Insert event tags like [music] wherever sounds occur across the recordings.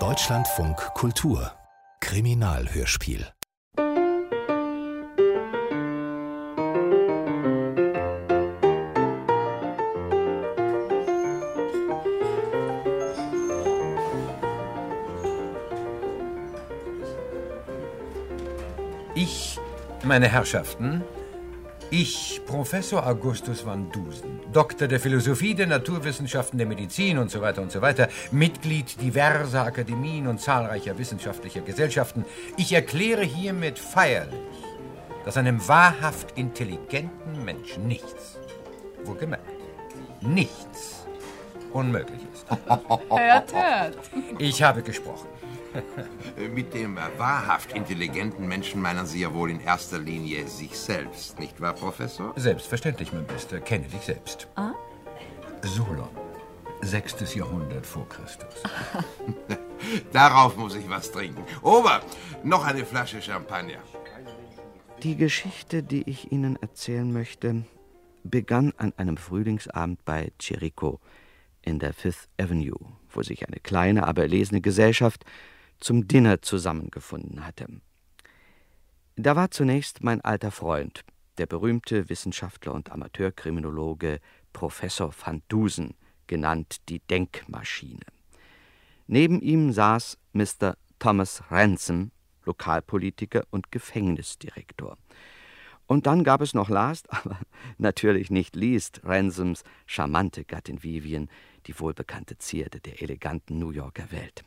Deutschlandfunk Kultur. Kriminalhörspiel. Ich, meine Herrschaften, ich, Professor Augustus van Dusen, Doktor der Philosophie, der Naturwissenschaften, der Medizin und so weiter und so weiter, Mitglied diverser Akademien und zahlreicher wissenschaftlicher Gesellschaften, ich erkläre hiermit feierlich, dass einem wahrhaft intelligenten Menschen nichts, wohlgemerkt, nichts unmöglich ist. Hört, hört. Ich habe gesprochen. Mit dem wahrhaft intelligenten Menschen meinen Sie ja wohl in erster Linie sich selbst, nicht wahr, Professor? Selbstverständlich, mein Bester, kenne dich selbst. Ah? Solon, sechstes Jahrhundert vor Christus. [laughs] Darauf muss ich was trinken. Ober, noch eine Flasche Champagner. Die Geschichte, die ich Ihnen erzählen möchte, begann an einem Frühlingsabend bei Jericho in der Fifth Avenue, wo sich eine kleine, aber erlesene Gesellschaft zum Dinner zusammengefunden hatte. Da war zunächst mein alter Freund, der berühmte Wissenschaftler und Amateurkriminologe Professor van Dusen, genannt die Denkmaschine. Neben ihm saß Mr. Thomas Ransom, Lokalpolitiker und Gefängnisdirektor. Und dann gab es noch last, [laughs] aber natürlich nicht least, Ransoms charmante Gattin Vivian, die wohlbekannte Zierde der eleganten New Yorker Welt.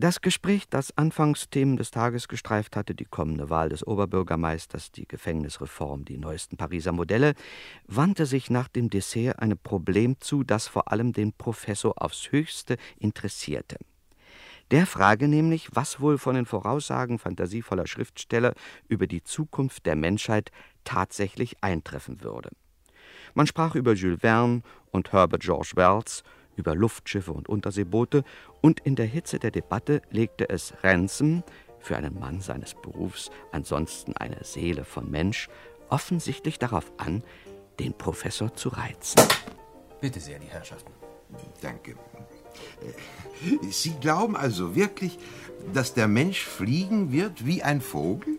Das Gespräch, das Anfangsthemen des Tages gestreift hatte, die kommende Wahl des Oberbürgermeisters, die Gefängnisreform, die neuesten Pariser Modelle, wandte sich nach dem Dessert einem Problem zu, das vor allem den Professor aufs höchste interessierte. Der Frage nämlich, was wohl von den Voraussagen fantasievoller Schriftsteller über die Zukunft der Menschheit tatsächlich eintreffen würde. Man sprach über Jules Verne und Herbert George Wells, über Luftschiffe und Unterseeboote, und in der Hitze der Debatte legte es Ransom, für einen Mann seines Berufs ansonsten eine Seele von Mensch, offensichtlich darauf an, den Professor zu reizen. Bitte sehr, die Herrschaften. Danke. Sie glauben also wirklich, dass der Mensch fliegen wird wie ein Vogel?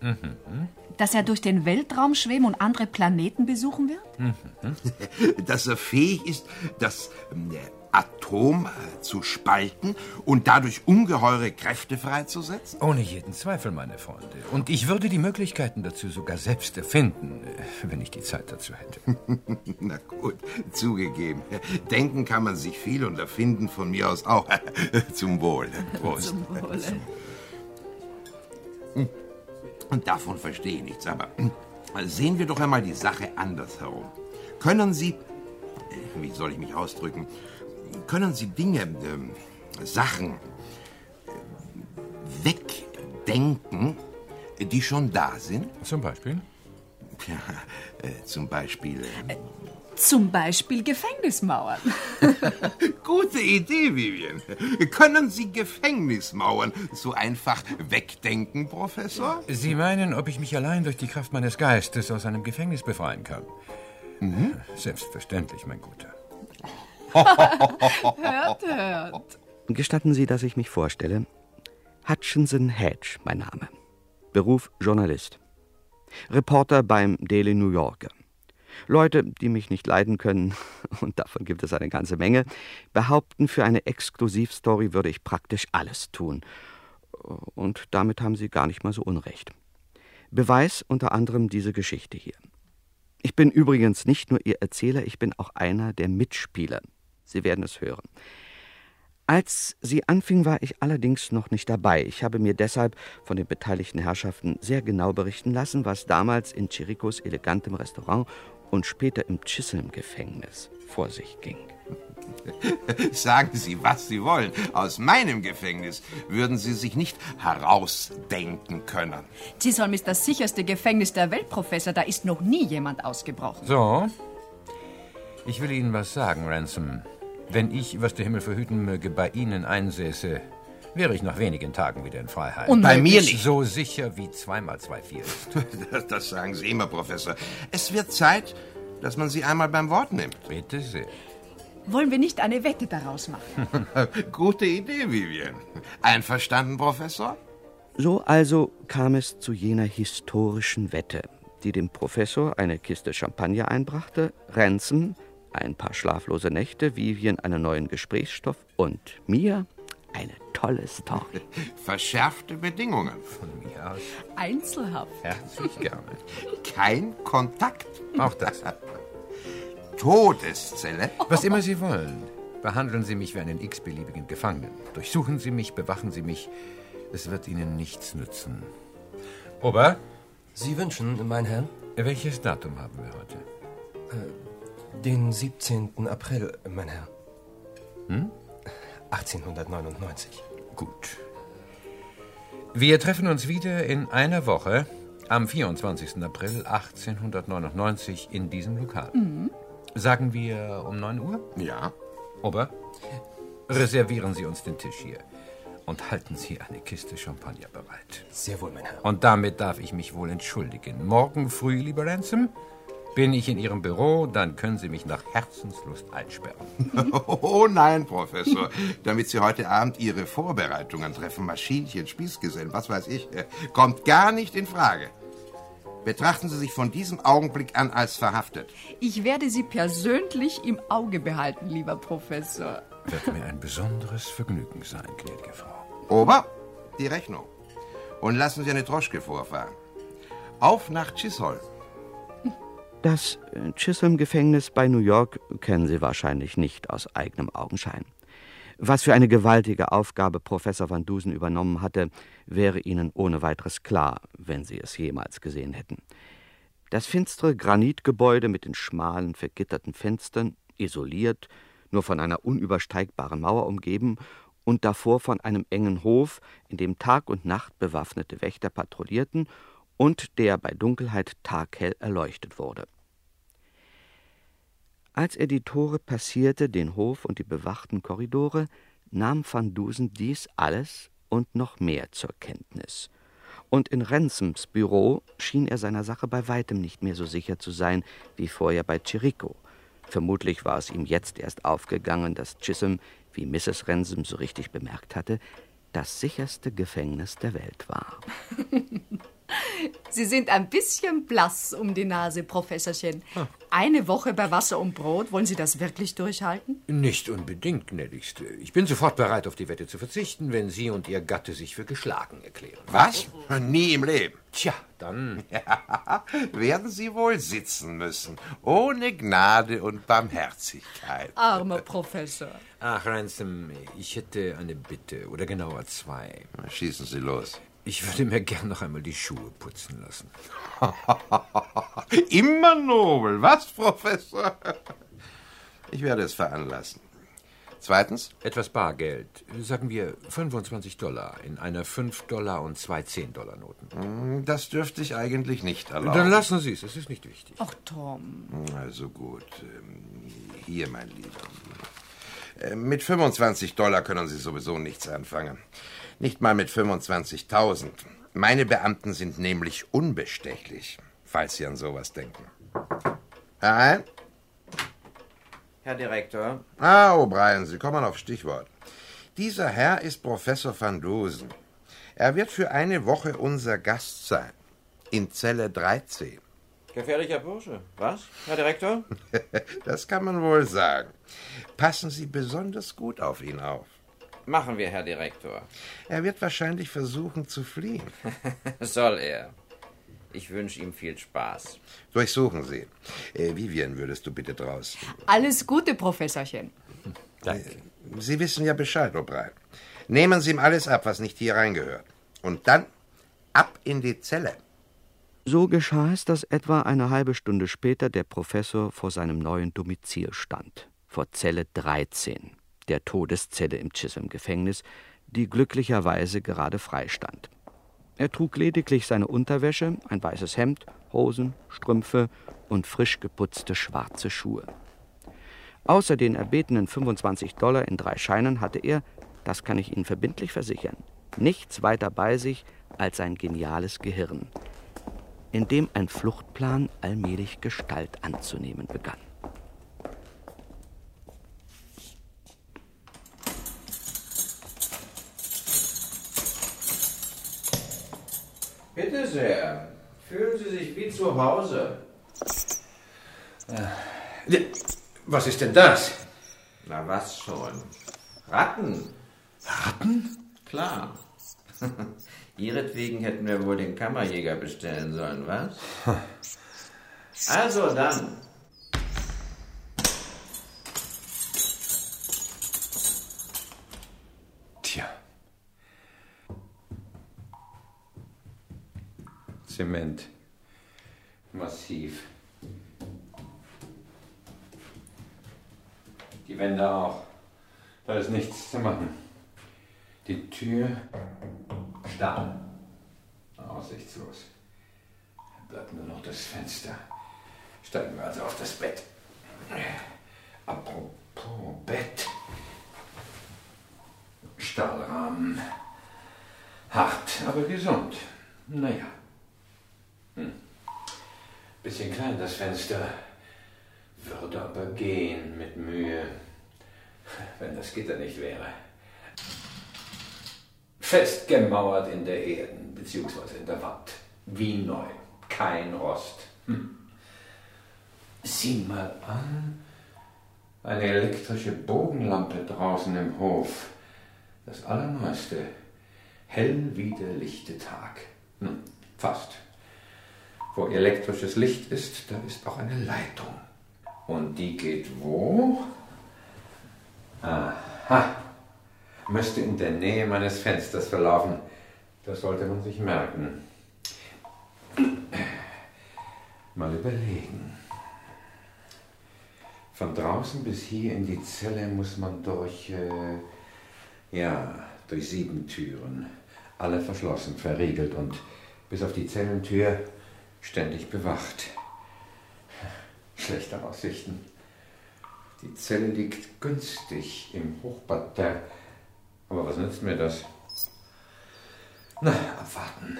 Dass er durch den Weltraum schweben und andere Planeten besuchen wird? [laughs] Dass er fähig ist, das äh, Atom äh, zu spalten und dadurch ungeheure Kräfte freizusetzen? Ohne jeden Zweifel, meine Freunde. Und ich würde die Möglichkeiten dazu sogar selbst erfinden, äh, wenn ich die Zeit dazu hätte. [laughs] Na gut, zugegeben. Denken kann man sich viel und erfinden von mir aus auch. [laughs] Zum Wohl. Prost. Zum Wohle. Und davon verstehe ich nichts, aber äh, sehen wir doch einmal die Sache andersherum. Können Sie, äh, wie soll ich mich ausdrücken, können Sie Dinge, ähm, Sachen äh, wegdenken, die schon da sind? Zum Beispiel? Ja, äh, zum Beispiel. Zum Beispiel Gefängnismauern. [laughs] gute Idee, Vivian. Können Sie Gefängnismauern so einfach wegdenken, Professor? Sie meinen, ob ich mich allein durch die Kraft meines Geistes aus einem Gefängnis befreien kann? Selbstverständlich, mein Guter. [laughs] hört, hört. Gestatten Sie, dass ich mich vorstelle. Hutchinson Hedge, mein Name. Beruf Journalist. Reporter beim Daily New Yorker. Leute, die mich nicht leiden können, [laughs] und davon gibt es eine ganze Menge, behaupten, für eine Exklusivstory würde ich praktisch alles tun. Und damit haben sie gar nicht mal so unrecht. Beweis unter anderem diese Geschichte hier. Ich bin übrigens nicht nur Ihr Erzähler, ich bin auch einer der Mitspieler. Sie werden es hören. Als sie anfing, war ich allerdings noch nicht dabei. Ich habe mir deshalb von den beteiligten Herrschaften sehr genau berichten lassen, was damals in Chiricos elegantem Restaurant und später im Chisholm-Gefängnis vor sich ging. [laughs] Sagen Sie, was Sie wollen. Aus meinem Gefängnis würden Sie sich nicht herausdenken können. Chisholm ist das sicherste Gefängnis der Welt, Professor. Da ist noch nie jemand ausgebrochen. So, ich will Ihnen was sagen, Ransom. Wenn ich, was der Himmel verhüten möge, bei Ihnen einsäße, wäre ich nach wenigen Tagen wieder in Freiheit. Und Bei mir nicht. So sicher wie zweimal zwei vier ist. [laughs] Das, das sagen Sie immer, Professor. Es wird Zeit, dass man Sie einmal beim Wort nimmt. Bitte sehr. Wollen wir nicht eine Wette daraus machen? [laughs] Gute Idee, Vivian. Einverstanden, Professor? So also kam es zu jener historischen Wette, die dem Professor eine Kiste Champagner einbrachte, Ransom ein paar schlaflose Nächte, Vivian einen neuen Gesprächsstoff und mir eine tolle Story. [laughs] Verschärfte Bedingungen. Von mir aus. Einzelhaft. Herzlich gerne. Kein Kontakt. Auch das. [laughs] Todeszelle. Was immer Sie wollen. Behandeln Sie mich wie einen x-beliebigen Gefangenen. Durchsuchen Sie mich, bewachen Sie mich. Es wird Ihnen nichts nützen. Ober, Sie wünschen, mein Herr, welches Datum haben wir heute? den 17. April, mein Herr. Hm? 1899. Gut. Wir treffen uns wieder in einer Woche am 24. April 1899 in diesem Lokal. Sagen wir um 9 Uhr? Ja. Ober, reservieren Sie uns den Tisch hier und halten Sie eine Kiste Champagner bereit. Sehr wohl, mein Herr. Und damit darf ich mich wohl entschuldigen. Morgen früh, lieber Ransom, bin ich in Ihrem Büro, dann können Sie mich nach Herzenslust einsperren. [laughs] Oh nein, Professor. Damit Sie heute Abend Ihre Vorbereitungen treffen, Maschinchen, Spießgesellen, was weiß ich, äh, kommt gar nicht in Frage. Betrachten Sie sich von diesem Augenblick an als verhaftet. Ich werde Sie persönlich im Auge behalten, lieber Professor. Wird mir ein besonderes Vergnügen sein, gnädige Frau. Ober, die Rechnung. Und lassen Sie eine Droschke vorfahren. Auf nach Chisholm. Das äh, Chisholm-Gefängnis bei New York kennen Sie wahrscheinlich nicht aus eigenem Augenschein. Was für eine gewaltige Aufgabe Professor Van Dusen übernommen hatte, wäre Ihnen ohne weiteres klar, wenn Sie es jemals gesehen hätten. Das finstere Granitgebäude mit den schmalen, vergitterten Fenstern, isoliert, nur von einer unübersteigbaren Mauer umgeben und davor von einem engen Hof, in dem Tag und Nacht bewaffnete Wächter patrouillierten und der bei Dunkelheit taghell erleuchtet wurde. Als er die Tore passierte, den Hof und die bewachten Korridore, nahm Van Dusen dies alles und noch mehr zur Kenntnis. Und in Ransoms Büro schien er seiner Sache bei weitem nicht mehr so sicher zu sein wie vorher bei Chirico. Vermutlich war es ihm jetzt erst aufgegangen, dass Chisholm, wie Mrs. Ransom so richtig bemerkt hatte, das sicherste Gefängnis der Welt war. [laughs] [laughs] Sie sind ein bisschen blass um die Nase, Professorchen. Eine Woche bei Wasser und Brot, wollen Sie das wirklich durchhalten? Nicht unbedingt, gnädigste. Ich bin sofort bereit, auf die Wette zu verzichten, wenn Sie und Ihr Gatte sich für geschlagen erklären. Was? Nie im Leben. Tja, dann. [laughs] Ja, werden Sie wohl sitzen müssen. Ohne Gnade und Barmherzigkeit. Armer Professor. Ach, Ransom, ich hätte eine Bitte, oder genauer zwei. Schießen Sie los. Ich würde mir gern noch einmal die Schuhe putzen lassen. [laughs] Immer nobel, was, Professor? Ich werde es veranlassen. Zweitens, Etwas Bargeld, sagen wir 25 Dollar in einer 5 Dollar und zwei 10 Dollar Noten. das dürfte ich eigentlich nicht erlauben. Dann lassen Sie es, es ist nicht wichtig. Ach, Tom. Also gut. ähm, Hier, mein Lieber. Äh, Mit 25 Dollar können Sie sowieso nichts anfangen. Nicht mal mit 25.000. Meine Beamten sind nämlich unbestechlich, falls Sie an sowas denken. Herein? Herr Direktor, Ah, O'Brien, Sie kommen auf Stichwort. Dieser Herr ist Professor van Dusen. Er wird für eine Woche unser Gast sein. In Zelle 13. Gefährlicher Bursche. Was, Herr Direktor? [laughs] Das kann man wohl sagen. Passen Sie besonders gut auf ihn auf. Machen wir, Herr Direktor. Er wird wahrscheinlich versuchen zu fliehen. [laughs] Soll er. Ich wünsche ihm viel Spaß. Durchsuchen Sie. Äh, Vivian, würdest du bitte draußen? Alles Gute, Professorchen. Danke. Sie wissen ja Bescheid, O'Brien. Nehmen Sie ihm alles ab, was nicht hier reingehört. Und dann ab in die Zelle. So geschah es, dass etwa eine halbe Stunde später der Professor vor seinem neuen Domizil stand, vor Zelle 13, der Todeszelle im Chisholm-Gefängnis, die glücklicherweise gerade frei stand. Er trug lediglich seine Unterwäsche, ein weißes Hemd, Hosen, Strümpfe und frisch geputzte schwarze Schuhe. Außer den erbetenen 25 Dollar in drei Scheinen hatte er, das kann ich Ihnen verbindlich versichern, nichts weiter bei sich als sein geniales Gehirn, in dem ein Fluchtplan allmählich Gestalt anzunehmen begann. Bitte sehr. Fühlen Sie sich wie zu Hause. Was ist denn das? Na was schon. Ratten. Ratten? Klar. [laughs] Ihretwegen hätten wir wohl den Kammerjäger bestellen sollen, was? Also dann. Zement. Massiv. Die Wände auch. Da ist nichts zu machen. Die Tür Stahl. Aussichtslos. Bleibt nur noch das Fenster. Steigen wir also auf das Bett. Apropos Bett. Stahlrahmen. Hart, aber gesund. Naja. Bisschen klein das Fenster. Würde aber gehen mit Mühe. Wenn das Gitter nicht wäre. Festgemauert in der Erden, beziehungsweise in der Wand. Wie neu. Kein Rost. Hm. Sieh mal an. Eine elektrische Bogenlampe draußen im Hof. Das Allerneueste. Hell wie der lichte Tag. Hm, fast. Wo elektrisches Licht ist, da ist auch eine Leitung. Und die geht wo? Aha. Müsste in der Nähe meines Fensters verlaufen. Das sollte man sich merken. Mal überlegen. Von draußen bis hier in die Zelle muss man durch, äh, ja, durch sieben Türen. Alle verschlossen, verriegelt und bis auf die Zellentür ständig bewacht. Schlechte Aussichten. Die Zelle liegt günstig im Hochparterre. Aber was nützt mir das? Na, abwarten.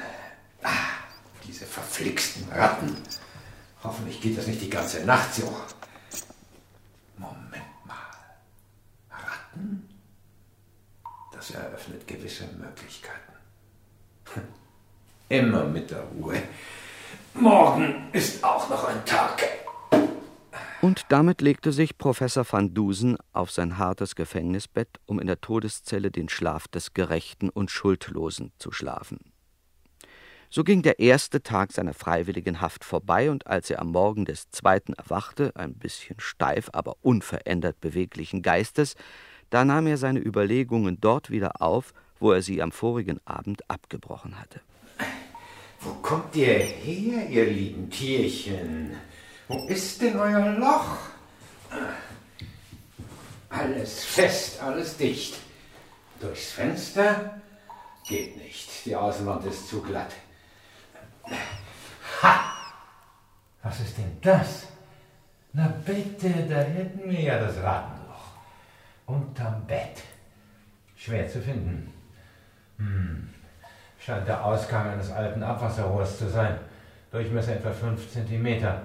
Ah, diese verflixten Ratten. Hoffentlich geht das nicht die ganze Nacht so. Moment mal. Ratten? Das eröffnet gewisse Möglichkeiten. [laughs] Immer mit der Ruhe. Morgen ist auch noch ein Tag. Und damit legte sich Professor van Dusen auf sein hartes Gefängnisbett, um in der Todeszelle den Schlaf des Gerechten und Schuldlosen zu schlafen. So ging der erste Tag seiner freiwilligen Haft vorbei, und als er am Morgen des zweiten erwachte, ein bisschen steif, aber unverändert beweglichen Geistes, da nahm er seine Überlegungen dort wieder auf, wo er sie am vorigen Abend abgebrochen hatte. Wo kommt ihr her, ihr lieben Tierchen? Wo ist denn euer Loch? Alles fest, alles dicht. Durchs Fenster geht nicht. Die Außenwand ist zu glatt. Ha! Was ist denn das? Na bitte, da hätten wir ja das Rattenloch. Unterm Bett. Schwer zu finden. Hm. Scheint der Ausgang eines alten Abwasserrohrs zu sein. Durchmesser etwa 5 Zentimeter.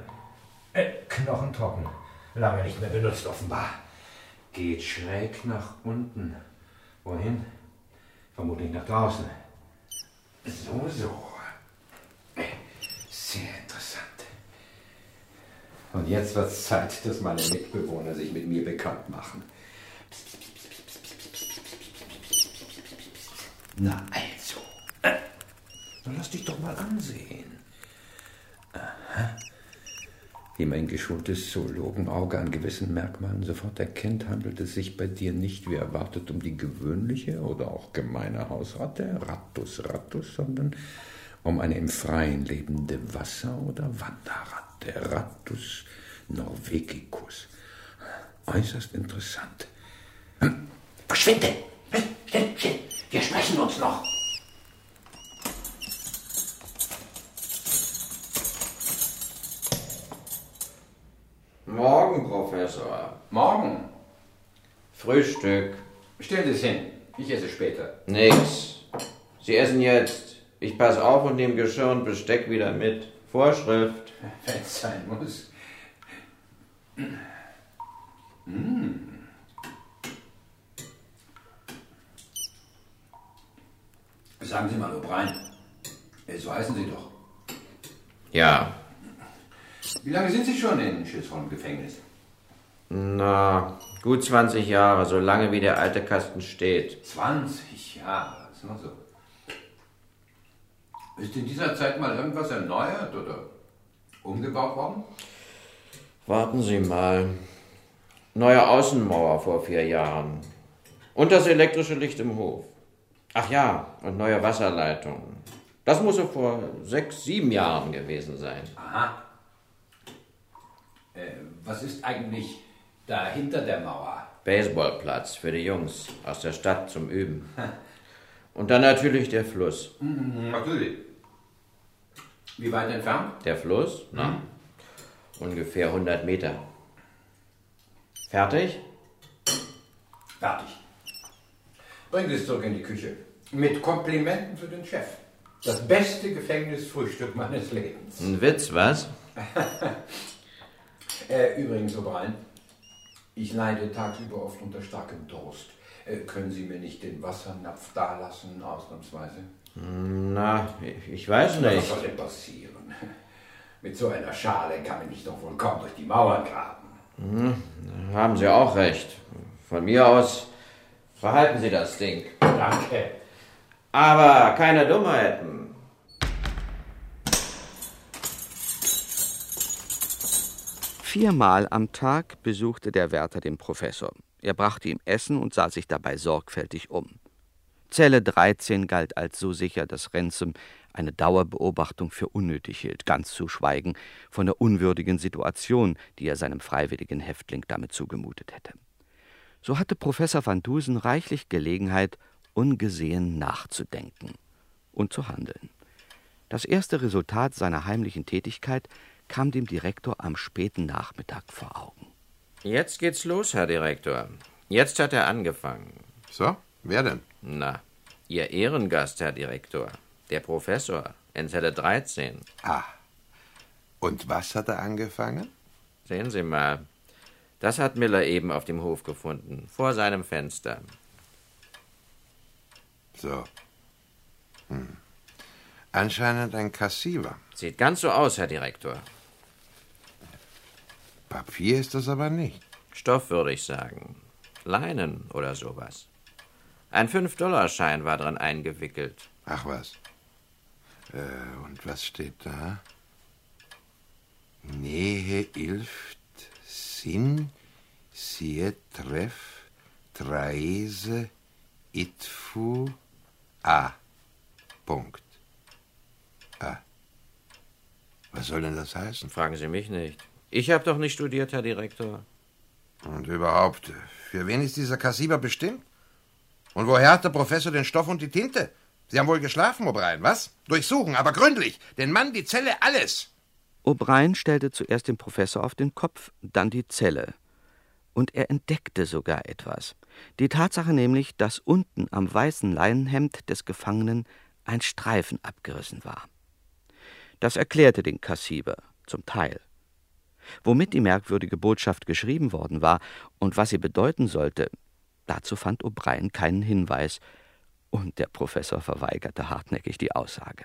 Äh, knochentrocken. Lange nicht mehr benutzt, offenbar. Geht schräg nach unten. Wohin? Vermutlich nach draußen. So, so. Sehr interessant. Und jetzt wird es Zeit, dass meine Mitbewohner sich mit mir bekannt machen. Äh, lass dich doch mal ansehen. Aha. Wie mein geschultes Zoologenauge an gewissen Merkmalen sofort erkennt, handelt es sich bei dir nicht wie erwartet um die gewöhnliche oder auch gemeine Hausratte, Rattus rattus, sondern um eine im Freien lebende Wasser- oder Wanderratte, Rattus norvegicus. Äußerst interessant. Hm, verschwinde! Schnell, wir sprechen uns noch. Morgen, Professor. Morgen. Frühstück. Stell es hin. Ich esse später. Nix. Sie essen jetzt. Ich pass auf und nehme Geschirr und Besteck wieder mit. Vorschrift. Wenn es sein muss. Mm. Sagen Sie mal, O'Brien, Äh, So heißen Sie doch. Ja. Wie lange sind Sie schon in Schilsholm Gefängnis? Na, gut 20 Jahre, so lange wie der alte Kasten steht. 20 Jahre, ist mal so. Ist in dieser Zeit mal irgendwas erneuert oder umgebaut worden? Warten Sie mal. Neue Außenmauer vor vier Jahren. Und das elektrische Licht im Hof. Ach ja, und neue Wasserleitung. Das muss so vor sechs, sieben Jahren gewesen sein. Aha. Äh, was ist eigentlich da hinter der Mauer? Baseballplatz für die Jungs aus der Stadt zum Üben. [laughs] Und dann natürlich der Fluss. Hm, natürlich. Wie weit entfernt? Der Fluss? Na, ungefähr 100 Meter. Fertig? Fertig. Bringen Sie es zurück in die Küche. Mit Komplimenten für den Chef. Das beste Gefängnisfrühstück meines Lebens. Ein Witz, was? [laughs] Äh, übrigens, O'Brien, ich leide tagsüber oft unter starkem Durst. Äh, können Sie mir nicht den Wassernapf dalassen, ausnahmsweise? Na, ich- weiß Was nicht. soll denn passieren? [laughs] Mit so einer Schale kann ich mich doch wohl kaum durch die Mauern graben. Haben Sie auch recht. Von mir aus verhalten Sie das Ding. Danke. Aber keine Dummheiten. Viermal am Tag besuchte der Wärter den Professor. Er brachte ihm Essen und sah sich dabei sorgfältig um. Zelle 13 galt als so sicher, dass Ransom eine Dauerbeobachtung für unnötig hielt, ganz zu schweigen von der unwürdigen Situation, die er seinem freiwilligen Häftling damit zugemutet hätte. So hatte Professor van Dusen reichlich Gelegenheit, ungesehen nachzudenken und zu handeln. Das erste Resultat seiner heimlichen Tätigkeit kam dem Direktor am späten Nachmittag vor Augen. Jetzt geht's los, Herr Direktor. Jetzt hat er angefangen. So, wer denn? Na, Ihr Ehrengast, Herr Direktor. Der Professor. In Zelle 13. Ah. Und was hat er angefangen? Sehen Sie mal. Das hat Miller eben auf dem Hof gefunden. Vor seinem Fenster. So. Hm. Anscheinend ein Kassiver. Sieht ganz so aus, Herr Direktor. Papier ist das aber nicht. Stoff, würde ich sagen. Leinen oder sowas. Ein 5-Dollar-Schein war dran eingewickelt. Ach was. Äh, und was steht da? Nähe ilft sin sie treff traese itfu a. Punkt. A. Was soll denn das heißen? Fragen Sie mich nicht. Ich habe doch nicht studiert, Herr Direktor. Und überhaupt, für wen ist dieser Kassiber bestimmt? Und woher hat der Professor den Stoff und die Tinte? Sie haben wohl geschlafen, O'Brien, was? Durchsuchen, aber gründlich. Den Mann, die Zelle, alles. O'Brien stellte zuerst den Professor auf den Kopf, dann die Zelle. Und er entdeckte sogar etwas. Die Tatsache nämlich, dass unten am weißen Leinenhemd des Gefangenen ein Streifen abgerissen war. Das erklärte den Kassiber, zum Teil. Womit die merkwürdige Botschaft geschrieben worden war und was sie bedeuten sollte, dazu fand O'Brien keinen Hinweis, und der Professor verweigerte hartnäckig die Aussage.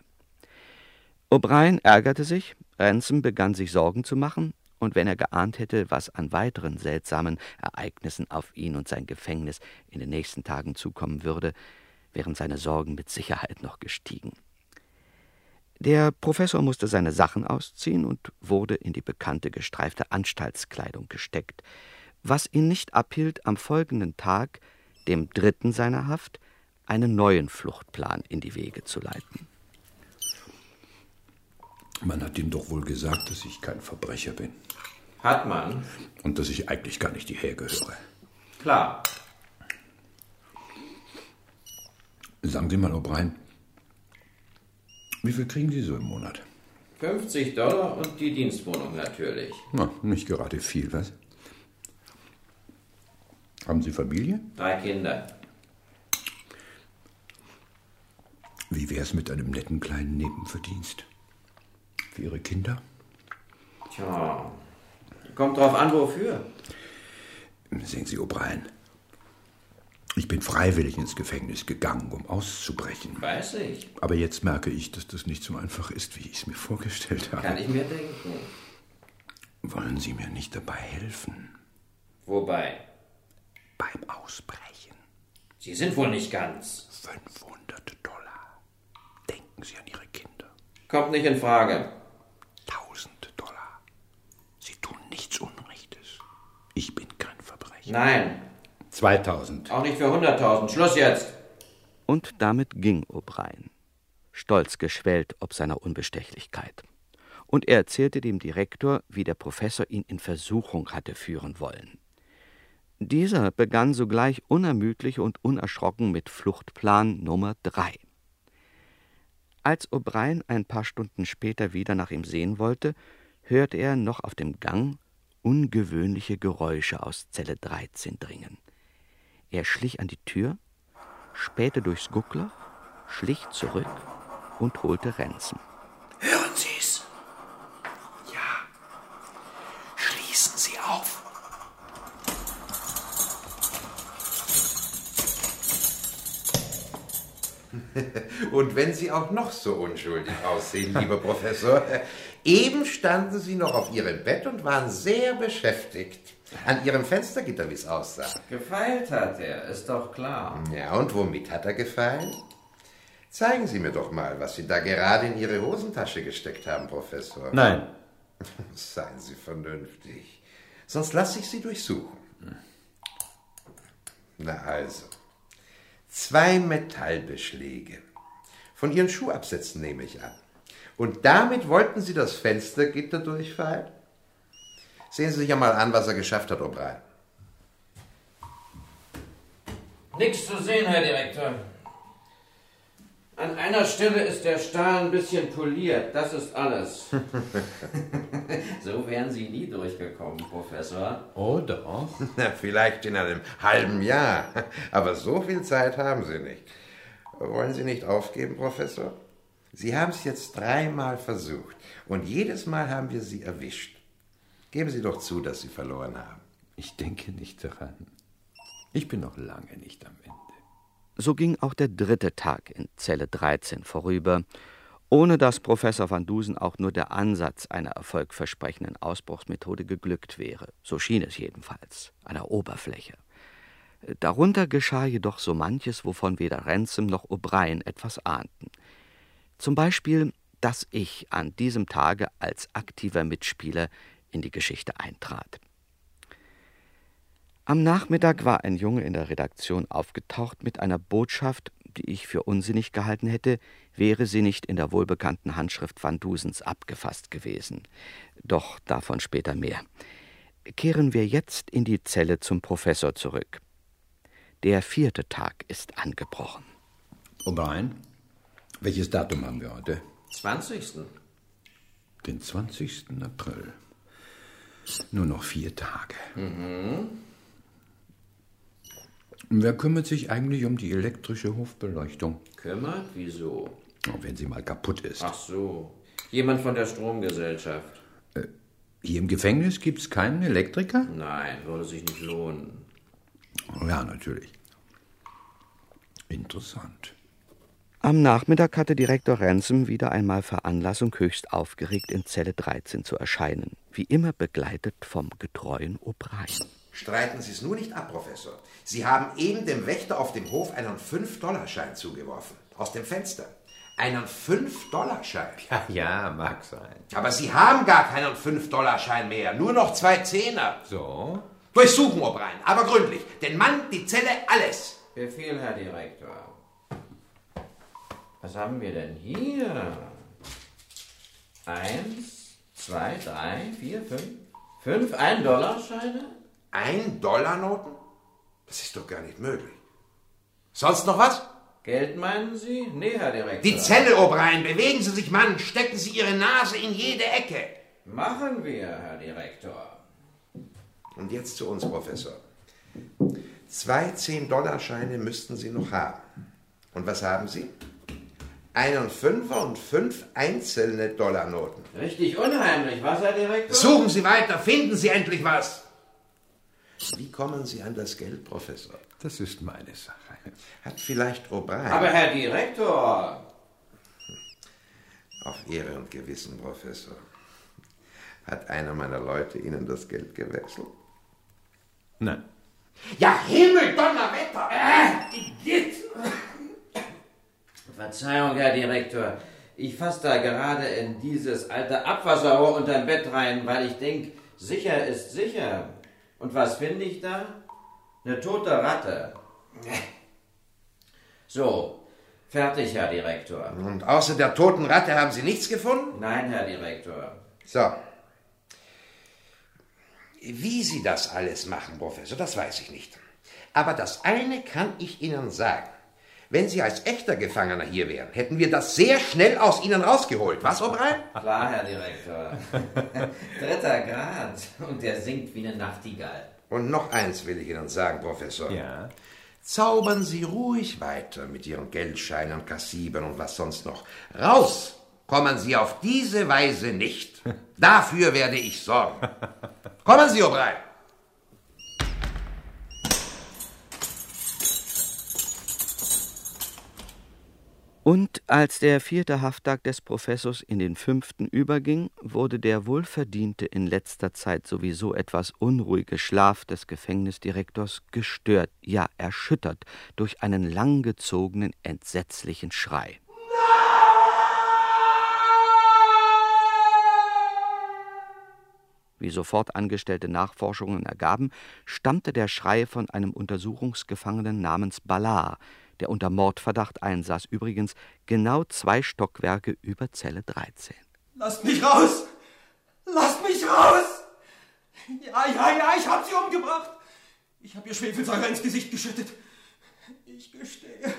O'Brien ärgerte sich, Ransom begann sich Sorgen zu machen, und wenn er geahnt hätte, was an weiteren seltsamen Ereignissen auf ihn und sein Gefängnis in den nächsten Tagen zukommen würde, wären seine Sorgen mit Sicherheit noch gestiegen. Der Professor musste seine Sachen ausziehen und wurde in die bekannte gestreifte Anstaltskleidung gesteckt, was ihn nicht abhielt, am folgenden Tag, dem dritten seiner Haft, einen neuen Fluchtplan in die Wege zu leiten. Man hat ihm doch wohl gesagt, dass ich kein Verbrecher bin. Hat man? Und dass ich eigentlich gar nicht hierher gehöre. Klar. Sagen Sie mal, O'Brien, wie viel kriegen Sie so im Monat? 50 Dollar und die Dienstwohnung natürlich. Na, nicht gerade viel, was? Haben Sie Familie? Drei Kinder. Wie wär's mit einem netten kleinen Nebenverdienst? Für Ihre Kinder? Tja, kommt drauf an, wofür. Sehen Sie, O'Brien, Ich bin freiwillig ins Gefängnis gegangen, um auszubrechen. Weiß ich. Aber jetzt merke ich, dass das nicht so einfach ist, wie ich es mir vorgestellt habe. Kann ich mir denken. Wollen Sie mir nicht dabei helfen? Wobei? Beim Ausbrechen. Sie sind wohl nicht ganz. 500 Dollar. Denken Sie an Ihre Kinder. Kommt nicht in Frage. 1000 Dollar. Sie tun nichts Unrechtes. Ich bin kein Verbrecher. Nein. 2000. Auch nicht für 100.000. Schluss jetzt. Und damit ging O'Brien, stolz geschwellt ob seiner Unbestechlichkeit. Und er erzählte dem Direktor, wie der Professor ihn in Versuchung hatte führen wollen. Dieser begann sogleich unermüdlich und unerschrocken mit Fluchtplan Nummer drei. Als O'Brien ein paar Stunden später wieder nach ihm sehen wollte, hörte er noch auf dem Gang ungewöhnliche Geräusche aus Zelle 13 dringen. Er schlich an die Tür, spähte durchs Guckloch, schlich zurück und holte Ransom. Hören Sie's? Ja. Schließen Sie auf. [laughs] Und wenn Sie auch noch so unschuldig aussehen, lieber Professor, [laughs] eben standen Sie noch auf Ihrem Bett und waren sehr beschäftigt. An Ihrem Fenstergitter, wie es aussah. Gefeilt hat er, ist doch klar. Ja, und womit hat er gefeilt? Zeigen Sie mir doch mal, was Sie da gerade in Ihre Hosentasche gesteckt haben, Professor. Nein. [laughs] Seien Sie vernünftig. Sonst lasse ich Sie durchsuchen. Na also. Zwei Metallbeschläge. Von Ihren Schuhabsätzen nehme ich an. Und damit wollten Sie das Fenstergitter durchfallen? Sehen Sie sich ja mal an, was er geschafft hat, O'Brien. Nichts zu sehen, Herr Direktor. An einer Stelle ist der Stahl ein bisschen poliert, das ist alles. [laughs] so wären Sie nie durchgekommen, Professor. Oh doch. [laughs] Na, vielleicht in einem halben Jahr. Aber so viel Zeit haben Sie nicht. Wollen Sie nicht aufgeben, Professor? Sie haben es jetzt dreimal versucht und jedes Mal haben wir Sie erwischt. Geben Sie doch zu, dass Sie verloren haben. Ich denke nicht daran. Ich bin noch lange nicht am Ende. So ging auch der dritte Tag in Zelle 13 vorüber, ohne dass Professor van Dusen auch nur der Ansatz einer erfolgversprechenden Ausbruchsmethode geglückt wäre. So schien es jedenfalls, an der Oberfläche. Darunter geschah jedoch so manches, wovon weder Ransom noch O'Brien etwas ahnten. Zum Beispiel, dass ich an diesem Tage als aktiver Mitspieler in die Geschichte eintrat. Am Nachmittag war ein Junge in der Redaktion aufgetaucht mit einer Botschaft, die ich für unsinnig gehalten hätte, wäre sie nicht in der wohlbekannten Handschrift Van Dusens abgefasst gewesen. Doch davon später mehr. Kehren wir jetzt in die Zelle zum Professor zurück. Der vierte Tag ist angebrochen. O'Brien, welches Datum haben wir heute? 20. Den 20. April. Nur noch vier Tage. Mhm. Wer kümmert sich eigentlich um die elektrische Hofbeleuchtung? Kümmert? Wieso? Oh, wenn sie mal kaputt ist. Ach so. Jemand von der Stromgesellschaft. Äh, hier im Gefängnis gibt es keinen Elektriker? Nein, würde sich nicht lohnen. Ja, natürlich. Interessant. Am Nachmittag hatte Direktor Ransom wieder einmal Veranlassung, höchst aufgeregt in Zelle 13 zu erscheinen, wie immer begleitet vom getreuen O'Brien. Streiten Sie es nur nicht ab, Professor. Sie haben eben dem Wächter auf dem Hof einen 5-Dollar-Schein zugeworfen. Aus dem Fenster. Einen 5-Dollar-Schein. Ja, ja, mag sein. Aber Sie haben gar keinen 5-Dollar-Schein mehr. Nur noch zwei Zehner. So? Durchsuchen, O'Brien, aber gründlich. Den Mann, die Zelle, alles. Befehl, Herr Direktor. Was haben wir denn hier? Eins, zwei, drei, vier, fünf. Fünf Ein-Dollar-Scheine? Ein-Dollar-Noten? Das ist doch gar nicht möglich. Sonst noch was? Geld meinen Sie? Nee, Herr Direktor. Die Zelle, O'Brien. Bewegen Sie sich, Mann. Stecken Sie Ihre Nase in jede Ecke. Machen wir, Herr Direktor. Und jetzt zu uns, Professor. Zwei 10-Dollar-Scheine müssten Sie noch haben. Und was haben Sie? Einen Fünfer und fünf einzelne Dollarnoten. Richtig unheimlich, was, Herr Direktor? Suchen Sie weiter, finden Sie endlich was. Wie kommen Sie an das Geld, Professor? Das ist meine Sache. Hat vielleicht O'Brien. Aber Herr Direktor. Auf Ehre und Gewissen, Professor. Hat einer meiner Leute Ihnen das Geld gewechselt? Nein. Ja, Himmel, Donnerwetter! Äh, Idiot! Verzeihung, Herr Direktor. Ich fasse da gerade in dieses alte Abwasserrohr unterm Bett rein, weil ich denke, sicher ist sicher. Und was finde ich da? Eine tote Ratte. [laughs] So, fertig, Herr Direktor. Und außer der toten Ratte haben Sie nichts gefunden? Nein, Herr Direktor. So. Wie Sie das alles machen, Professor, das weiß ich nicht. Aber das eine kann ich Ihnen sagen. Wenn Sie als echter Gefangener hier wären, hätten wir das sehr schnell aus Ihnen rausgeholt. Was, O'Brien? Klar, Herr Direktor. [laughs] Dritter Grad. Und der singt wie eine Nachtigall. Und noch eins will ich Ihnen sagen, Professor. Ja. Zaubern Sie ruhig weiter mit Ihren Geldscheinen, Kassibern und was sonst noch. Raus kommen Sie auf diese Weise nicht. [laughs] Dafür werde ich sorgen. Kommen Sie, O'Brien. Und als der vierte Hafttag des Professors in den fünften überging, wurde der wohlverdiente in letzter Zeit sowieso etwas unruhige Schlaf des Gefängnisdirektors gestört, ja erschüttert durch einen langgezogenen, entsetzlichen Schrei. Wie sofort angestellte Nachforschungen ergaben, stammte der Schrei von einem Untersuchungsgefangenen namens Ballard, der unter Mordverdacht einsaß, übrigens genau zwei Stockwerke über Zelle 13. Lasst mich raus! Lasst mich raus! Ja, ja, ja, ich hab sie umgebracht. Ich hab ihr Schwefelsäure ins Gesicht geschüttet. Ich gestehe,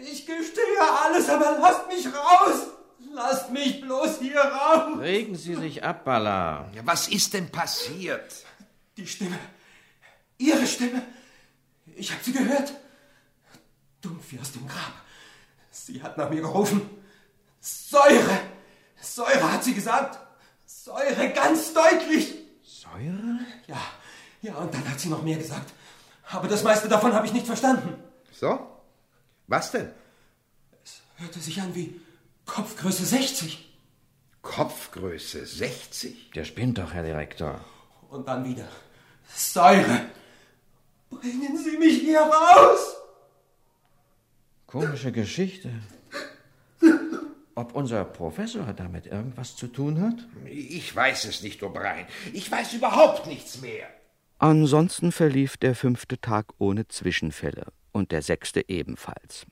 ich gestehe alles, aber lasst mich raus! Lasst mich bloß hier raus! Regen Sie sich ab, Ballard. Ja, was ist denn passiert? Die Stimme. Ihre Stimme. Ich hab sie gehört. Dumpf wie aus dem Grab. Sie hat nach mir gerufen. Säure! Säure, hat sie gesagt. Säure, ganz deutlich. Säure? Ja, ja, und dann hat sie noch mehr gesagt. Aber das meiste davon habe ich nicht verstanden. So? Was denn? Es hörte sich an wie Kopfgröße 60. Kopfgröße 60? Der spinnt doch, Herr Direktor. Und dann wieder Säure. Bringen Sie mich hier raus! Komische Geschichte. Ob unser Professor damit irgendwas zu tun hat? Ich weiß es nicht, O'Brien. Ich weiß überhaupt nichts mehr. Ansonsten verlief der fünfte Tag ohne Zwischenfälle und der sechste ebenfalls.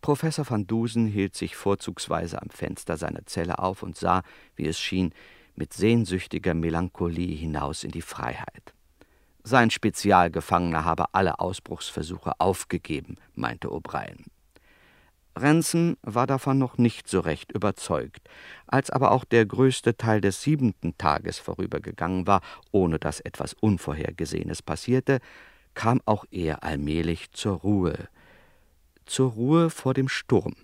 Professor van Dusen hielt sich vorzugsweise am Fenster seiner Zelle auf und sah, wie es schien, mit sehnsüchtiger Melancholie hinaus in die Freiheit. Sein Spezialgefangener habe alle Ausbruchsversuche aufgegeben, meinte O'Brien. Ransom war davon noch nicht so recht überzeugt. Als aber auch der größte Teil des siebenten Tages vorübergegangen war, ohne dass etwas Unvorhergesehenes passierte, kam auch er allmählich zur Ruhe. Zur Ruhe vor dem Sturm,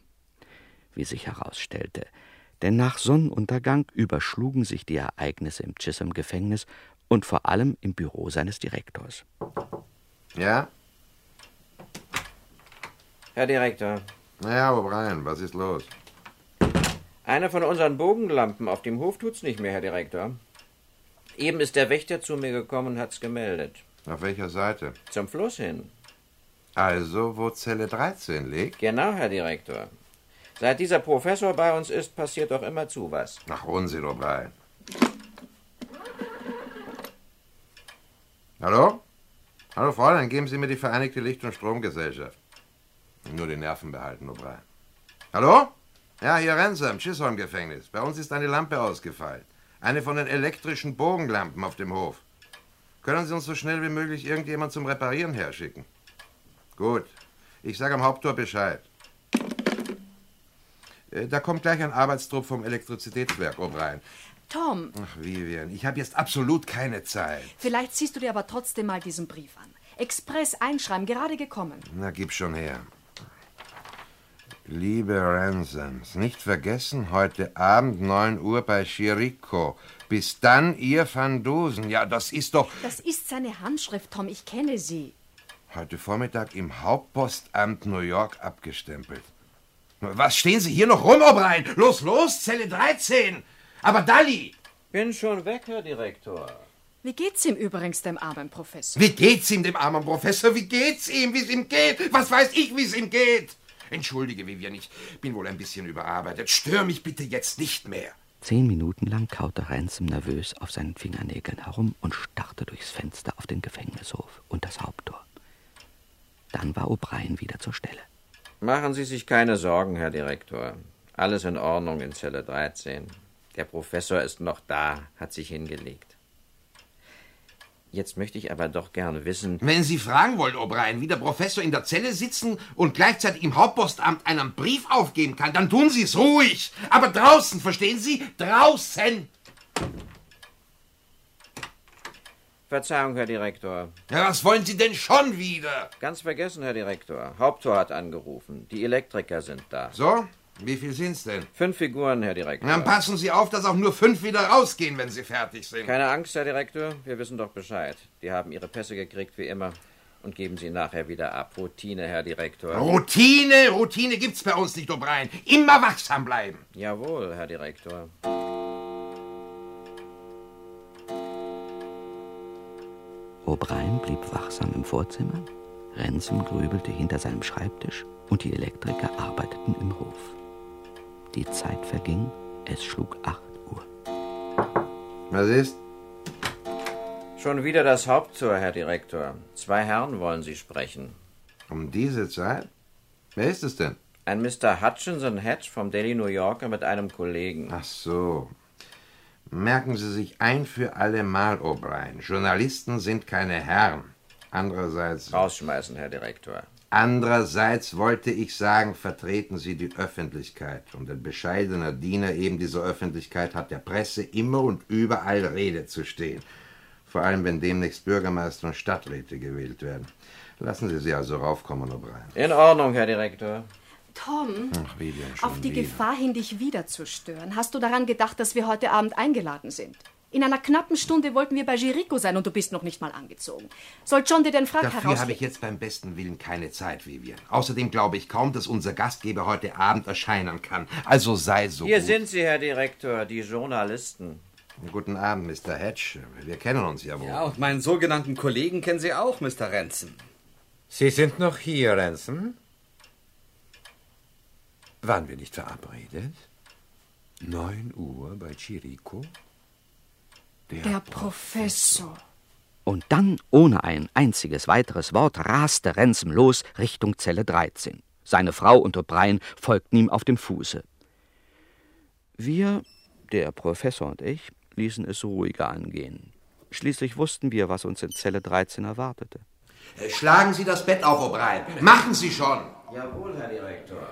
wie sich herausstellte. Denn nach Sonnenuntergang überschlugen sich die Ereignisse im Chisholm-Gefängnis und vor allem im Büro seines Direktors. Ja? Herr Direktor, Naja, O'Brien, was ist los? eine von unseren Bogenlampen auf dem Hof tut's nicht mehr, Herr Direktor. Eben ist der Wächter zu mir gekommen und hat's gemeldet. Auf welcher Seite? Zum Fluss hin. Also, wo Zelle 13 liegt? Genau, Herr Direktor. Seit dieser Professor bei uns ist, passiert doch immer zu was. Nach Unsinn, O'Brien. Hallo? Hallo, Fräulein, geben Sie mir die Vereinigte Licht- und Stromgesellschaft. Nur die Nerven behalten, O'Brien. Hallo? Ja, hier Ransom, Chisholm-Gefängnis. Bei uns ist eine Lampe ausgefallen. Eine von den elektrischen Bogenlampen auf dem Hof. Können Sie uns so schnell wie möglich irgendjemand zum Reparieren herschicken? Gut. Ich sage am Haupttor Bescheid. Äh, Da kommt gleich ein Arbeitstrupp vom Elektrizitätswerk, O'Brien. Tom, Ach, Vivian, ich habe jetzt absolut keine Zeit. vielleicht siehst du dir aber trotzdem mal diesen Brief an. Express einschreiben, gerade gekommen. Na, gib schon her. Liebe Ransoms, nicht vergessen, heute Abend 9 Uhr bei Chirico. Bis dann, ihr Van Dusen. Ja, das ist doch... Das ist seine Handschrift, Tom, ich kenne sie. Heute Vormittag im Hauptpostamt New York abgestempelt. Was stehen Sie hier noch rum, O'Brien? Los, los, Zelle 13. Aber Dalli! Bin schon weg, Herr Direktor. Wie geht's ihm übrigens, dem armen Professor? Wie geht's ihm, dem armen Professor? Wie geht's ihm, wie es ihm geht? Was weiß ich, wie es ihm geht? Entschuldige, Vivian, ich bin wohl ein bisschen überarbeitet. Stör mich bitte jetzt nicht mehr. Zehn Minuten lang kaute Ransom nervös auf seinen Fingernägeln herum und starrte durchs Fenster auf den Gefängnishof und das Haupttor. Dann war O'Brien wieder zur Stelle. Machen Sie sich keine Sorgen, Herr Direktor. Alles in Ordnung in Zelle 13. Der Professor ist noch da, hat sich hingelegt. Jetzt möchte ich aber doch gerne wissen. Wenn Sie fragen wollen, O'Brien, wie der Professor in der Zelle sitzen und gleichzeitig im Hauptpostamt einen Brief aufgeben kann, dann tun Sie es ruhig. Aber draußen, verstehen Sie? Draußen! Verzeihung, Herr Direktor. Ja, was wollen Sie denn schon wieder? Ganz vergessen, Herr Direktor. Haupttor hat angerufen. Die Elektriker sind da. So? Wie viel sind's denn? Fünf Figuren, Herr Direktor. Dann passen Sie auf, dass auch nur fünf wieder rausgehen, wenn sie fertig sind. Keine Angst, Herr Direktor. Wir wissen doch Bescheid. Die haben ihre Pässe gekriegt, wie immer. Und geben sie nachher wieder ab. Routine, Herr Direktor. Routine? Routine gibt's bei uns nicht, O'Brien. Immer wachsam bleiben. Jawohl, Herr Direktor. O'Brien blieb wachsam im Vorzimmer, Ransom grübelte hinter seinem Schreibtisch und die Elektriker arbeiteten im Hof. Die Zeit verging, es schlug acht Uhr. Was ist? Schon wieder das Haupttor, Herr Direktor. Zwei Herren wollen Sie sprechen. Um diese Zeit? Wer ist es denn? Ein Mr. Hutchinson Hedge vom Daily New Yorker mit einem Kollegen. Ach so. Merken Sie sich ein für alle Mal, O'Brien. Journalisten sind keine Herren. Andererseits. Rausschmeißen, Herr Direktor. Andererseits wollte ich sagen, vertreten Sie die Öffentlichkeit. Und ein bescheidener Diener eben dieser Öffentlichkeit hat der Presse immer und überall Rede zu stehen. Vor allem, wenn demnächst Bürgermeister und Stadträte gewählt werden. Lassen Sie sie also raufkommen, O'Brien. In Ordnung, Herr Direktor. Tom, Ach, auf die wieder. Gefahr hin, dich wieder zu stören, hast du daran gedacht, dass wir heute Abend eingeladen sind? In einer knappen Stunde wollten wir bei Jericho sein und du bist noch nicht mal angezogen. Soll John dir den Frack Dafür heraus... habe ich jetzt beim besten Willen keine Zeit, Vivian. Außerdem glaube ich kaum, dass unser Gastgeber heute Abend erscheinen kann. Also sei so Hier gut. sind Sie, Herr Direktor, die Journalisten. Guten Abend, Mr. Hedge. Wir kennen uns ja wohl. Ja, und meinen sogenannten Kollegen kennen Sie auch, Mr. Ransom. Sie sind noch hier, Ransom? Waren wir nicht verabredet? Neun Uhr bei Chirico? Der Professor. Und dann, ohne ein einziges weiteres Wort, raste Ransom los Richtung Zelle 13. Seine Frau und O'Brien folgten ihm auf dem Fuße. Wir, der Professor und ich, ließen es ruhiger angehen. Schließlich wussten wir, was uns in Zelle 13 erwartete. Äh, Schlagen Sie das Bett auf, O'Brien. Machen Sie schon. Jawohl, Herr Direktor.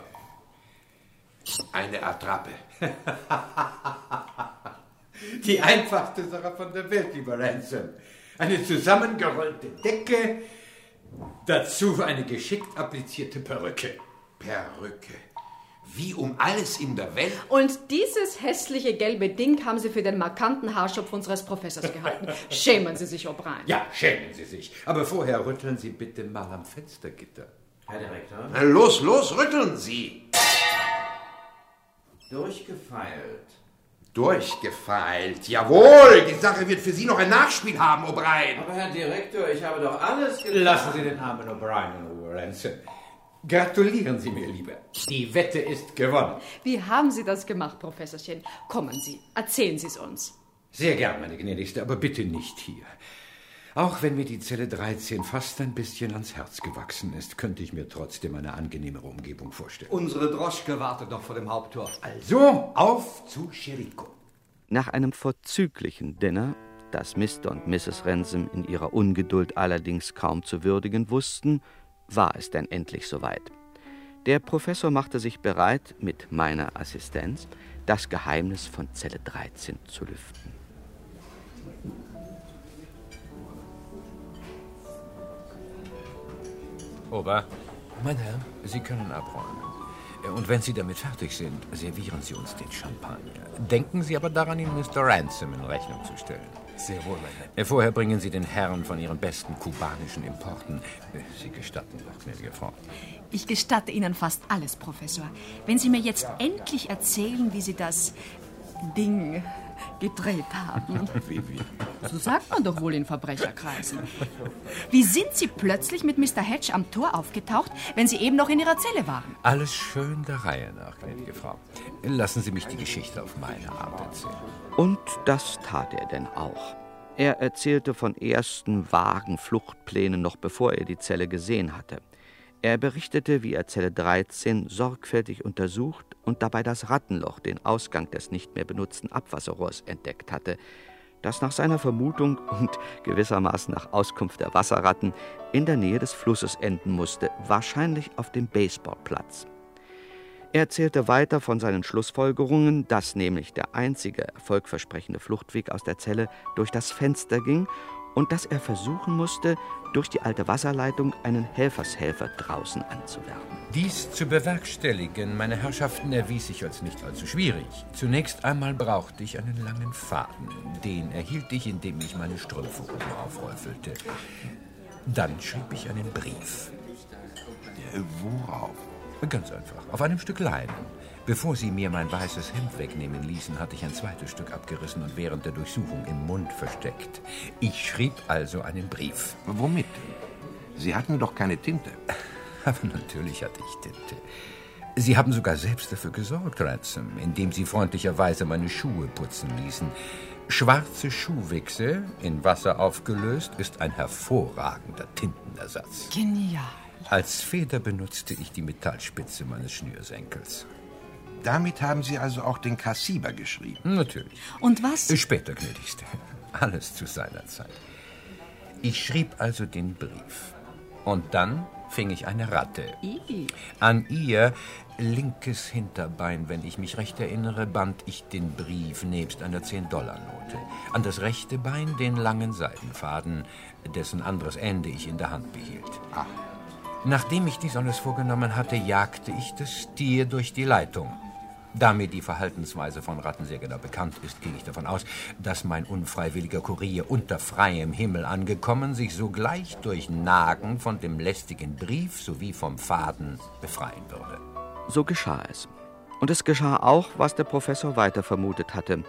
Eine Attrappe. [laughs] Die einfachste Sache von der Welt, lieber Ransom. Eine zusammengerollte Decke, dazu eine geschickt applizierte Perücke. Perücke. Wie um alles in der Welt. Und dieses hässliche gelbe Ding haben sie für den markanten Haarschopf unseres Professors gehalten. Schämen Sie sich, O'Brien. Ja, schämen Sie sich. Aber vorher rütteln Sie bitte mal am Fenstergitter. Herr Direktor. Na, los, los, rütteln Sie. Durchgefeilt. Durchgefeilt. Jawohl, die Sache wird für Sie noch ein Nachspiel haben, O'Brien. Aber Herr Direktor, ich habe doch alles getan. Lassen Sie den armen O'Brien in Ruhe, Ransom. Gratulieren Sie mir lieber. Die Wette ist gewonnen. Wie haben Sie das gemacht, Professorchen? Kommen Sie, erzählen Sie es uns. Sehr gern, meine Gnädigste, aber bitte nicht hier. Auch wenn mir die Zelle 13 fast ein bisschen ans Herz gewachsen ist, könnte ich mir trotzdem eine angenehmere Umgebung vorstellen. Unsere Droschke wartet noch vor dem Haupttor. Also, auf zu Chirico. Nach einem vorzüglichen Dinner, das Mr. und Mrs. Ransom in ihrer Ungeduld allerdings kaum zu würdigen wussten, war es denn endlich soweit. Der Professor machte sich bereit, mit meiner Assistenz das Geheimnis von Zelle 13 zu lüften. Ober. Mein Herr, Sie können abräumen. Und wenn Sie damit fertig sind, servieren Sie uns den Champagner. Denken Sie aber daran, ihn Mr. Ransom in Rechnung zu stellen. Sehr wohl, mein Herr. Äh, Vorher bringen Sie den Herrn von Ihren besten kubanischen Importen. Äh, Sie gestatten doch, gnädige Frau. Ich gestatte Ihnen fast alles, Professor. Wenn Sie mir jetzt endlich erzählen, wie Sie das Ding gedreht haben. [laughs] Wie, wie? So sagt man doch wohl in Verbrecherkreisen. Wie sind Sie plötzlich mit Mr. Hedge am Tor aufgetaucht, wenn Sie eben noch in Ihrer Zelle waren? Alles schön der Reihe nach, gnädige Frau. Lassen Sie mich die Geschichte auf meine Art erzählen. Und das tat er denn auch. Er erzählte von ersten vagen Fluchtplänen, noch bevor er die Zelle gesehen hatte. Er berichtete, wie er Zelle 13 sorgfältig untersucht und dabei das Rattenloch, den Ausgang des nicht mehr benutzten Abwasserrohrs, entdeckt hatte, das nach seiner Vermutung und gewissermaßen nach Auskunft der Wasserratten in der Nähe des Flusses enden musste, wahrscheinlich auf dem Baseballplatz. Er erzählte weiter von seinen Schlussfolgerungen, dass nämlich der einzige erfolgversprechende Fluchtweg aus der Zelle durch das Fenster ging und dass er versuchen musste, durch die alte Wasserleitung einen Helfershelfer draußen anzuwerben. Dies zu bewerkstelligen, meine Herrschaften, erwies sich als nicht allzu schwierig. Zunächst einmal brauchte ich einen langen Faden. Den erhielt ich, indem ich meine Strümpfe oben aufräufelte. Dann schrieb ich einen Brief. Äh, worauf? Ganz einfach. Auf einem Stück Leinen. Bevor sie mir mein weißes Hemd wegnehmen ließen, hatte ich ein zweites Stück abgerissen und während der Durchsuchung im Mund versteckt. Ich schrieb also einen Brief. Womit? Sie hatten doch keine Tinte. [laughs] Aber natürlich hatte ich Tinte. Sie haben sogar selbst dafür gesorgt, Ransom, indem Sie freundlicherweise meine Schuhe putzen ließen. Schwarze Schuhwichse, in Wasser aufgelöst, ist ein hervorragender Tintenersatz. Genial. Als Feder benutzte ich die Metallspitze meines Schnürsenkels. Damit haben Sie also auch den Kassiber geschrieben. Natürlich. Und was? Später, gnädigste. [laughs] Alles zu seiner Zeit. Ich schrieb also den Brief. Und dann fing ich eine Ratte. I. An ihr linkes Hinterbein, wenn ich mich recht erinnere, band ich den Brief nebst einer 10-Dollar-Note. An das rechte Bein den langen Seidenfaden, dessen anderes Ende ich in der Hand behielt. Ach. Nachdem ich dies alles vorgenommen hatte, jagte ich das Tier durch die Leitung. Da mir die Verhaltensweise von Ratten sehr genau bekannt ist, gehe ich davon aus, dass mein unfreiwilliger Kurier unter freiem Himmel angekommen sich sogleich durch Nagen von dem lästigen Brief sowie vom Faden befreien würde. So geschah es. Und es geschah auch, was der Professor weiter vermutet hatte.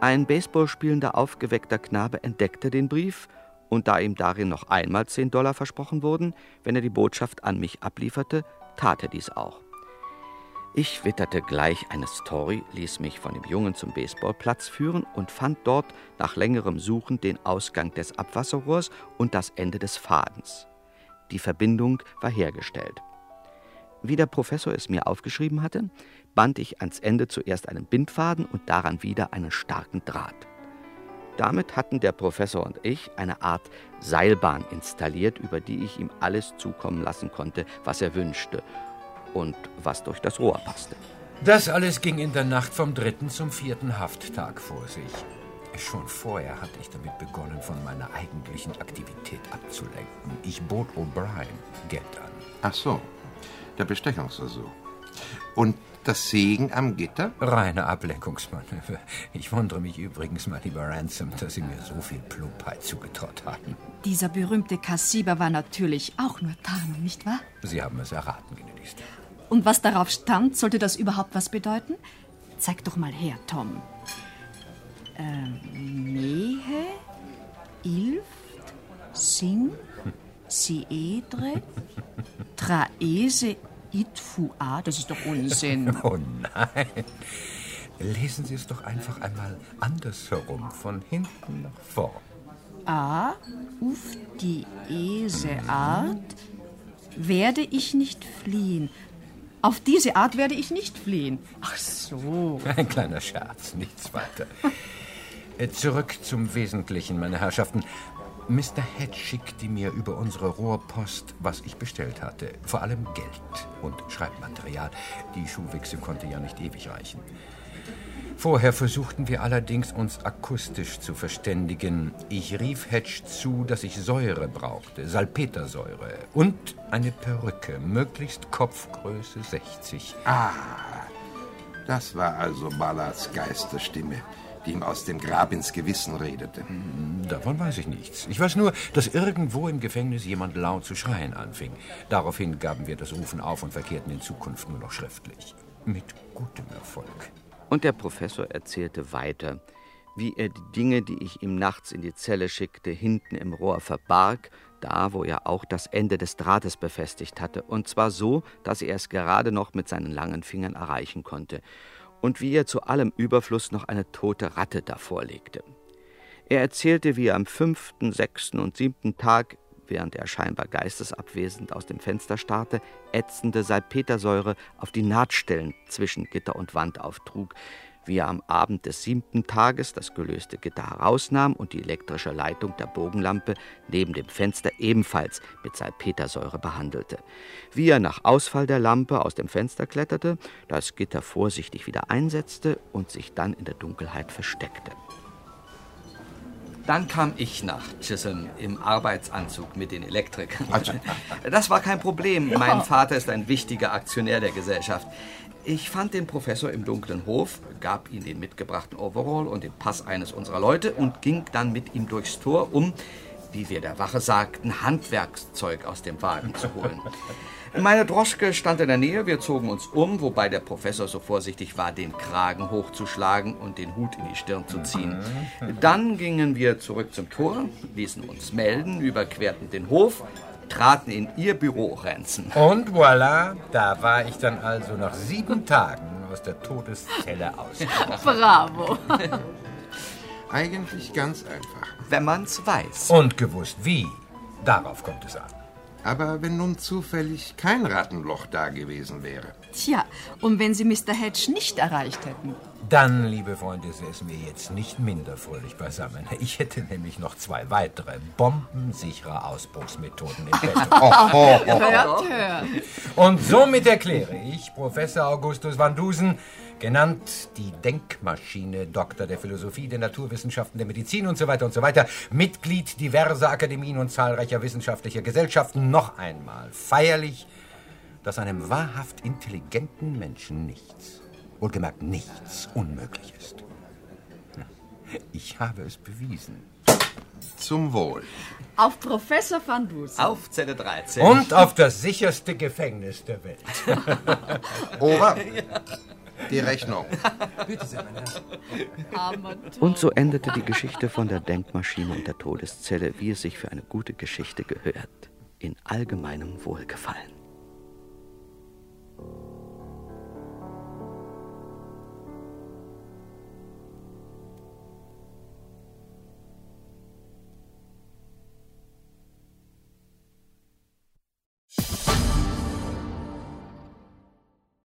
Ein Baseballspielender, aufgeweckter Knabe entdeckte den Brief, und da ihm darin noch einmal 10 Dollar versprochen wurden, wenn er die Botschaft an mich ablieferte, tat er dies auch. Ich witterte gleich eine Story, ließ mich von dem Jungen zum Baseballplatz führen und fand dort nach längerem Suchen den Ausgang des Abwasserrohrs und das Ende des Fadens. Die Verbindung war hergestellt. Wie der Professor es mir aufgeschrieben hatte, band ich ans Ende zuerst einen Bindfaden und daran wieder einen starken Draht. Damit hatten der Professor und ich eine Art Seilbahn installiert, über die ich ihm alles zukommen lassen konnte, was er wünschte und was durch das Rohr passte. Das alles ging in der Nacht vom dritten zum vierten Hafttag vor sich. Schon vorher hatte ich damit begonnen, von meiner eigentlichen Aktivität abzulenken. Ich bot O'Brien Geld an. Ach so, der Bestechungsversuch. Und das Segen am Gitter? Reine Ablenkungsmanöver. Ich wundere mich übrigens, mein lieber Ransom, dass Sie mir so viel Plumpheit zugetraut hatten. Dieser berühmte Kassiber war natürlich auch nur Tarnung, nicht wahr? Sie haben es erraten, gnädigste. Und was darauf stand, sollte das überhaupt was bedeuten? Zeig doch mal her, Tom. Ähm, Nehe, Ilft, Sing, Siedre, Traese, Itfua. Das ist doch Unsinn. [laughs] Oh nein. Lesen Sie es doch einfach einmal andersherum, von hinten nach vorn. A, auf die Ese Art werde ich nicht fliehen. Auf diese Art werde ich nicht fliehen. Ach so. [laughs] Ein kleiner Scherz, nichts weiter. Äh, Zurück zum Wesentlichen, meine Herrschaften. Mr. Head schickte mir über unsere Rohrpost, was ich bestellt hatte. Vor allem Geld und Schreibmaterial. Die Schuhwichse konnte ja nicht ewig reichen. Vorher versuchten wir allerdings, uns akustisch zu verständigen. Ich rief Hedge zu, dass ich Säure brauchte, Salpetersäure und eine Perücke, möglichst Kopfgröße 60. Ah, das war also Ballards Geisterstimme, die ihm aus dem Grab ins Gewissen redete. Davon weiß ich nichts. Ich weiß nur, dass irgendwo im Gefängnis jemand laut zu schreien anfing. Daraufhin gaben wir das Rufen auf und verkehrten in Zukunft nur noch schriftlich. Mit gutem Erfolg. Und der Professor erzählte weiter, wie er die Dinge, die ich ihm nachts in die Zelle schickte, hinten im Rohr verbarg, da wo er auch das Ende des Drahtes befestigt hatte, und zwar so, dass er es gerade noch mit seinen langen Fingern erreichen konnte, und wie er zu allem Überfluss noch eine tote Ratte davor legte. Er erzählte, wie er am fünften, sechsten und siebten Tag, während er scheinbar geistesabwesend aus dem Fenster starrte, ätzende Salpetersäure auf die Nahtstellen zwischen Gitter und Wand auftrug, wie er am Abend des siebten Tages das gelöste Gitter herausnahm und die elektrische Leitung der Bogenlampe neben dem Fenster ebenfalls mit Salpetersäure behandelte, wie er nach Ausfall der Lampe aus dem Fenster kletterte, das Gitter vorsichtig wieder einsetzte und sich dann in der Dunkelheit versteckte. Dann kam ich nach Chisholm im Arbeitsanzug mit den Elektrikern. [laughs] Das war kein Problem. Mein Vater ist ein wichtiger Aktionär der Gesellschaft. Ich fand den Professor im dunklen Hof, gab ihm den mitgebrachten Overall und den Pass eines unserer Leute und ging dann mit ihm durchs Tor, um, wie wir der Wache sagten, Handwerkszeug aus dem Wagen zu holen. [laughs] Meine Droschke stand in der Nähe, wir zogen uns um, wobei der Professor so vorsichtig war, den Kragen hochzuschlagen und den Hut in die Stirn zu ziehen. Dann gingen wir zurück zum Tor, ließen uns melden, überquerten den Hof, traten in ihr Büro, Renzen. Und voilà, da war ich dann also nach sieben Tagen aus der Todeszelle [laughs] aus. Bravo. Eigentlich ganz einfach. Wenn man's weiß. Und gewusst wie. Darauf kommt es an. Aber wenn nun zufällig kein Rattenloch da gewesen wäre. Tja, und wenn Sie Mr. Hedge nicht erreicht hätten? Dann, liebe Freunde, säßen wir jetzt nicht minder fröhlich beisammen. Ich hätte nämlich noch zwei weitere bombensichere Ausbruchsmethoden im Bett. [laughs] Hört, hört. Und somit erkläre ich Professor Augustus van Dusen, genannt die Denkmaschine, Doktor der Philosophie, der Naturwissenschaften, der Medizin und so weiter und so weiter, Mitglied diverser Akademien und zahlreicher wissenschaftlicher Gesellschaften, noch einmal feierlich, dass einem wahrhaft intelligenten Menschen nichts, wohlgemerkt nichts, unmöglich ist. Ich habe es bewiesen. Zum Wohl. Auf Professor van Dusen. Auf Zelle 13. Und auf das sicherste Gefängnis der Welt. [laughs] Ober, die Rechnung. Armer Und so endete die Geschichte von der Denkmaschine und der Todeszelle, wie es sich für eine gute Geschichte gehört, in allgemeinem Wohlgefallen.